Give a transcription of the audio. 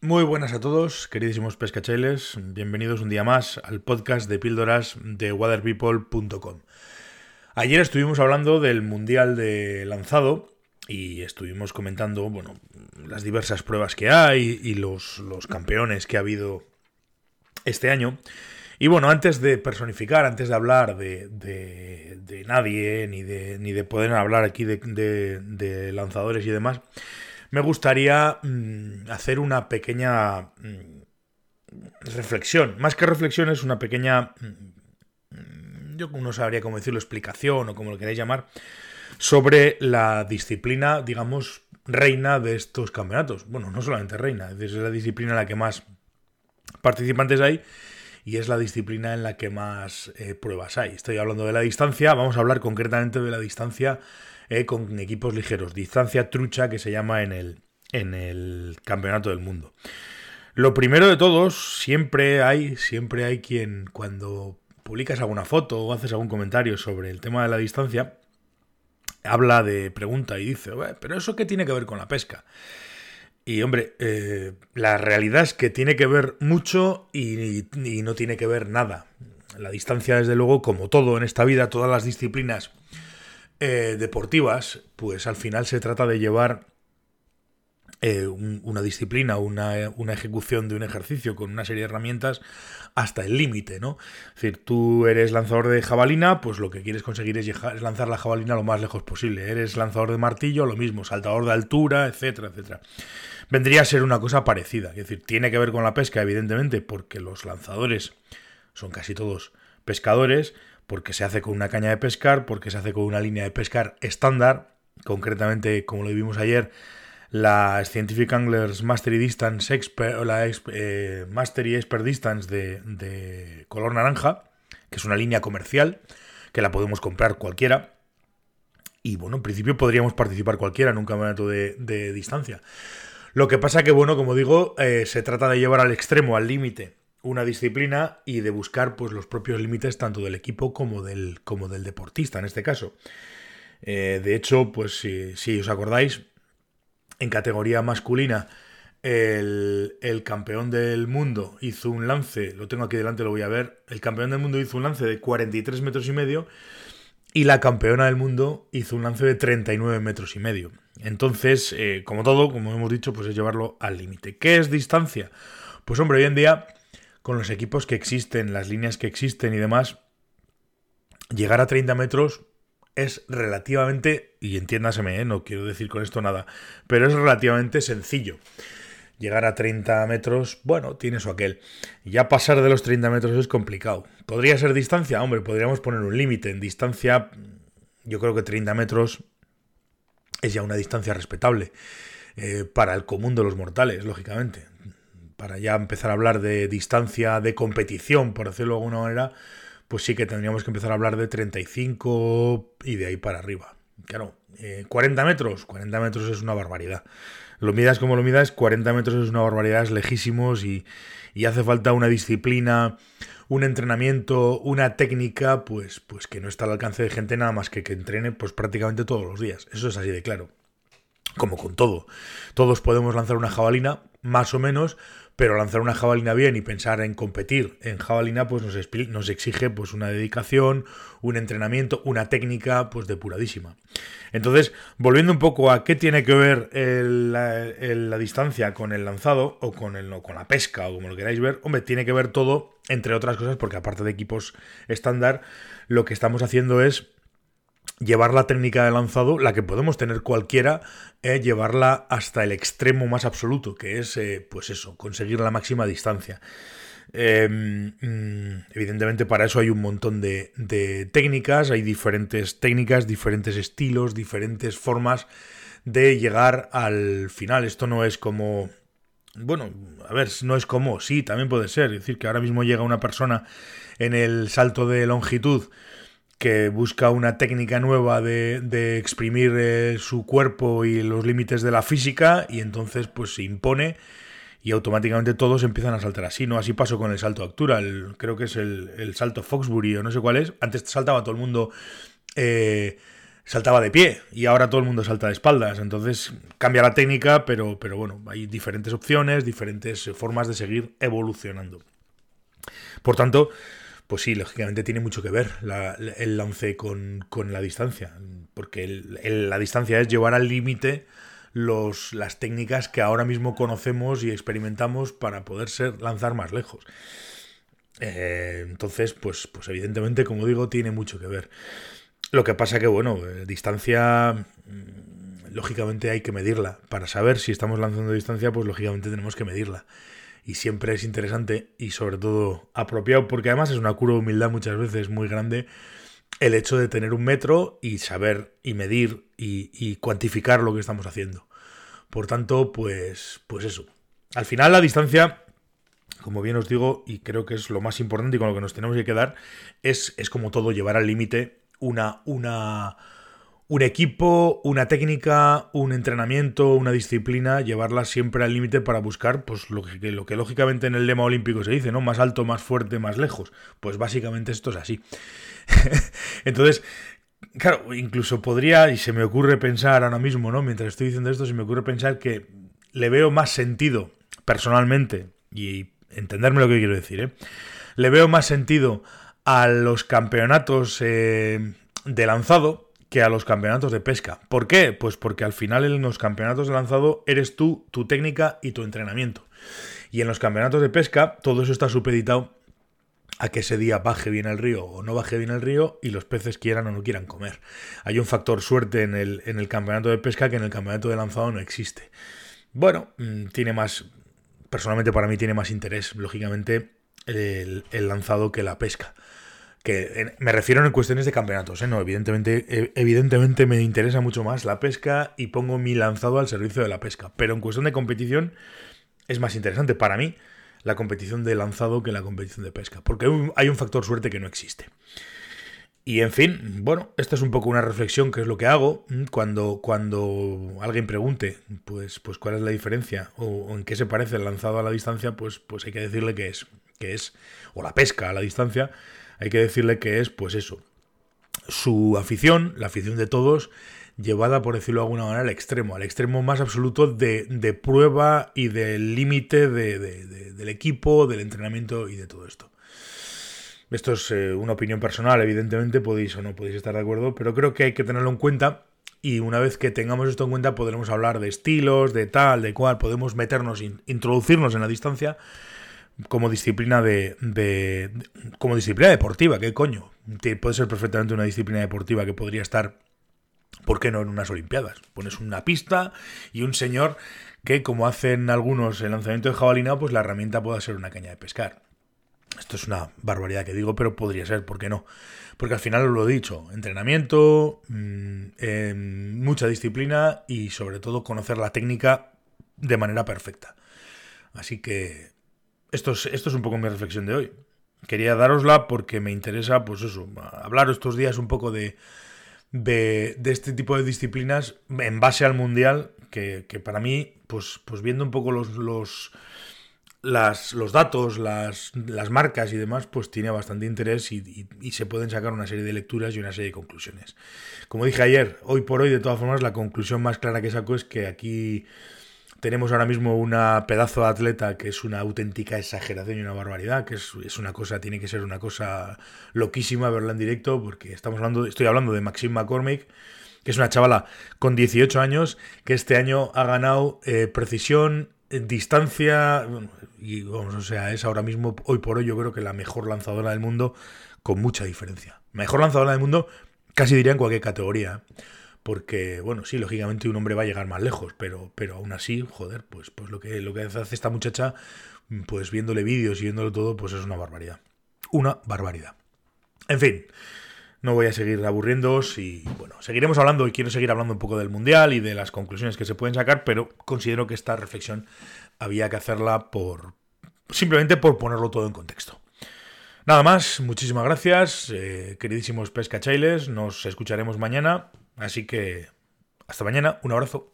Muy buenas a todos, queridísimos pescachailes. Bienvenidos un día más al podcast de píldoras de waterpeople.com. Ayer estuvimos hablando del Mundial de Lanzado y estuvimos comentando, bueno, las diversas pruebas que hay y los, los campeones que ha habido este año. Y bueno, antes de personificar, antes de hablar de, de, nadie, ni de, ni de poder hablar aquí de, de lanzadores y demás, me gustaría mm, hacer una pequeña mm, reflexión. Más que reflexión es una pequeña, mm, yo no sabría cómo decirlo, explicación o como lo queráis llamar, sobre la disciplina, digamos, reina de estos campeonatos. Bueno, no solamente reina, es la disciplina en la que más participantes hay y es la disciplina en la que más eh, pruebas hay. Estoy hablando de la distancia, vamos a hablar concretamente de la distancia eh, con equipos ligeros. Distancia trucha que se llama en el, en el campeonato del mundo. Lo primero de todos, siempre hay, siempre hay quien cuando publicas alguna foto o haces algún comentario sobre el tema de la distancia, habla de pregunta y dice, pero eso qué tiene que ver con la pesca. Y hombre, eh, la realidad es que tiene que ver mucho y, y, no tiene que ver nada. La distancia, desde luego, como todo en esta vida, todas las disciplinas eh, deportivas, pues al final se trata de llevar eh, una disciplina, una, una, ejecución de un ejercicio con una serie de herramientas hasta el límite, ¿no? Es decir, tú eres lanzador de jabalina, pues lo que quieres conseguir es, lanzar la jabalina lo más lejos posible. Eres lanzador de martillo, lo mismo, saltador de altura, etcétera, etcétera. Vendría a ser una cosa parecida, es decir, tiene que ver con la pesca, evidentemente, porque los lanzadores son casi todos pescadores, porque se hace con una caña de pescar, porque se hace con una línea de pescar estándar, concretamente, como lo vimos ayer, la Scientific Anglers Mastery Distance Expert, la eh, Mastery Expert Distance de, color naranja, que es una línea comercial, que la podemos comprar cualquiera. Y bueno, en principio podríamos participar cualquiera en un campeonato de, distancia. Lo que pasa que, bueno, como digo, eh, se trata de llevar al extremo, al límite, una disciplina y de buscar pues, los propios límites tanto del equipo como del, como del deportista en este caso. Eh, de hecho, pues si, os acordáis, en categoría masculina, el, el, campeón del mundo hizo un lance, lo tengo aquí delante, lo voy a ver, el campeón del mundo hizo un lance de 43 metros y medio y la campeona del mundo hizo un lance de 39 metros y medio. Entonces, eh, como todo, como hemos dicho, pues es llevarlo al límite. ¿Qué es distancia? Pues hombre, hoy en día con los equipos que existen, las líneas que existen y demás, llegar a 30 metros es relativamente, y entiéndaseme, ¿eh? no quiero decir con esto nada, pero es relativamente sencillo. Llegar a 30 metros, bueno, tiene eso aquel. Ya pasar de los 30 metros es complicado. ¿Podría ser distancia? Hombre, podríamos poner un límite. En distancia, yo creo que 30 metros es ya una distancia respetable. Eh, para el común de los mortales, lógicamente para ya empezar a hablar de distancia de competición, por decirlo de alguna manera, pues sí que tendríamos que empezar a hablar de 35 y de ahí para arriba. Claro, 40 eh, metros, 40 metros es una barbaridad. Lo midas como lo midas, 40 metros es una barbaridad, es lejísimos y, y hace falta una disciplina, un entrenamiento, una técnica, pues, pues que no está al alcance de gente nada más que que entrene pues prácticamente todos los días. Eso es así de claro. Como con todo. Todos podemos lanzar una jabalina, más o menos, pero lanzar una jabalina bien y pensar en competir en jabalina pues nos, exige pues una dedicación, un entrenamiento, una técnica pues depuradísima. Entonces, volviendo un poco a qué tiene que ver la, distancia con el lanzado o con, el, con la pesca o como lo queráis ver, hombre, tiene que ver todo, entre otras cosas, porque aparte de equipos estándar, lo que estamos haciendo es llevar la técnica de lanzado, la que podemos tener cualquiera, es llevarla hasta el extremo más absoluto, que es, eh, pues eso, conseguir la máxima distancia. Em, mm, evidentemente para eso hay un montón de, de, técnicas, hay diferentes técnicas, diferentes estilos, diferentes formas de llegar al final. Esto no es como... Bueno, a ver, no es como, sí, también puede ser. Es decir, que ahora mismo llega una persona en el salto de longitud que busca una técnica nueva de, exprimir eh, su cuerpo y los límites de la física y entonces pues se impone y automáticamente todos empiezan a saltar así, ¿no? Así pasó con el salto de altura, creo que es el, salto Foxbury o no sé cuál es. Antes saltaba todo el mundo eh, saltaba de pie y ahora todo el mundo salta de espaldas. Entonces cambia la técnica, pero, pero bueno, hay diferentes opciones, diferentes formas de seguir evolucionando. Por tanto, pues sí, lógicamente tiene mucho que ver el lance con, la distancia, porque la distancia es llevar al límite las técnicas que ahora mismo conocemos y experimentamos para poder ser, lanzar más lejos. Eh, entonces, pues, pues evidentemente, como digo, tiene mucho que ver. Lo que pasa que, bueno, eh, distancia, mm, lógicamente hay que medirla. Para saber si estamos lanzando distancia, pues lógicamente tenemos que medirla. Y siempre es interesante y sobre todo apropiado, porque además es una cura de humildad muchas veces muy grande el hecho de tener un metro y saber y medir y, cuantificar lo que estamos haciendo. Por tanto, pues, pues eso. Al final la distancia como bien os digo, y creo que es lo más importante y con lo que nos tenemos que quedar, es, es como todo llevar al límite una, una, un equipo, una técnica, un entrenamiento, una disciplina, llevarla siempre al límite para buscar pues, lo, que, lo que lógicamente en el lema olímpico se dice, ¿no? Más alto, más fuerte, más lejos. Pues básicamente esto es así. Entonces, claro, incluso podría, y se me ocurre pensar ahora mismo, ¿no? Mientras estoy diciendo esto, se me ocurre pensar que le veo más sentido, personalmente, y entenderme lo que quiero decir, ¿eh? Le veo más sentido a los campeonatos eh, de lanzado que a los campeonatos de pesca. ¿Por qué? Pues porque al final en los campeonatos de lanzado eres tú, tu técnica y tu entrenamiento. Y en los campeonatos de pesca todo eso está supeditado a que ese día baje bien el río o no baje bien el río y los peces quieran o no quieran comer. Hay un factor suerte en el, en el campeonato de pesca que en el campeonato de lanzado no existe. Bueno, mm, tiene más, personalmente para mí tiene más interés, lógicamente, el, el lanzado que la pesca que me refiero en cuestiones de campeonatos, ¿eh? no, evidentemente, e, evidentemente me interesa mucho más la pesca y pongo mi lanzado al servicio de la pesca, pero en cuestión de competición es más interesante para mí la competición de lanzado que la competición de pesca, porque hay un factor suerte que no existe. Y en fin, bueno, esta es un poco una reflexión que es lo que hago cuando, cuando alguien pregunte, pues, pues cuál es la diferencia o, en qué se parece el lanzado a la distancia, pues, pues hay que decirle que es, que es, o la pesca a la distancia, hay que decirle que es, pues eso, su afición, la afición de todos, llevada, por decirlo de alguna manera, al extremo, al extremo más absoluto de, prueba y del límite del equipo, del entrenamiento y de todo esto. Esto es eh, una opinión personal, evidentemente podéis o no podéis estar de acuerdo, pero creo que hay que tenerlo en cuenta y una vez que tengamos esto en cuenta podremos hablar de estilos, de tal, de cual, podemos meternos, introducirnos en la distancia como disciplina de, como disciplina deportiva, ¿qué coño? Puede ser perfectamente una disciplina deportiva que podría estar, ¿por qué no en unas Olimpiadas? Pones una pista y un señor que, como hacen algunos el lanzamiento de jabalina, pues la herramienta pueda ser una caña de pescar. Esto es una barbaridad que digo, pero podría ser, ¿por qué no? Porque al final lo he dicho, entrenamiento, mm, em, mucha disciplina y sobre todo conocer la técnica de manera perfecta. Así que esto es, esto es un poco mi reflexión de hoy. Quería darosla porque me interesa, pues eso, hablar estos días un poco de, de, este tipo de disciplinas en base al mundial, que, para mí, pues, pues viendo un poco los, los, las, los datos, las, las, marcas y demás, pues tiene bastante interés y, y, se pueden sacar una serie de lecturas y una serie de conclusiones. Como dije ayer, hoy por hoy, de todas formas, la conclusión más clara que saco es que aquí tenemos ahora mismo una pedazo de atleta que es una auténtica exageración y una barbaridad, que es, una cosa, tiene que ser una cosa loquísima verla en directo, porque estamos hablando, estoy hablando de Maxime McCormick, que es una chavala con 18 años, que este año ha ganado eh, precisión, distancia, y vamos, o sea, es ahora mismo, hoy por hoy, yo creo que la mejor lanzadora del mundo, con mucha diferencia. Mejor lanzadora del mundo, casi diría en cualquier categoría. ¿eh? Porque, bueno, sí, lógicamente un hombre va a llegar más lejos, pero, pero aún así, joder, pues, pues lo, que, lo que hace esta muchacha, pues viéndole vídeos y viéndolo todo, pues es una barbaridad. Una barbaridad. En fin, no voy a seguir aburriéndoos y, bueno, seguiremos hablando y quiero seguir hablando un poco del Mundial y de las conclusiones que se pueden sacar, pero considero que esta reflexión había que hacerla por... simplemente por ponerlo todo en contexto. Nada más, muchísimas gracias, eh, queridísimos pescachailes, nos escucharemos mañana Así que hasta mañana, un abrazo.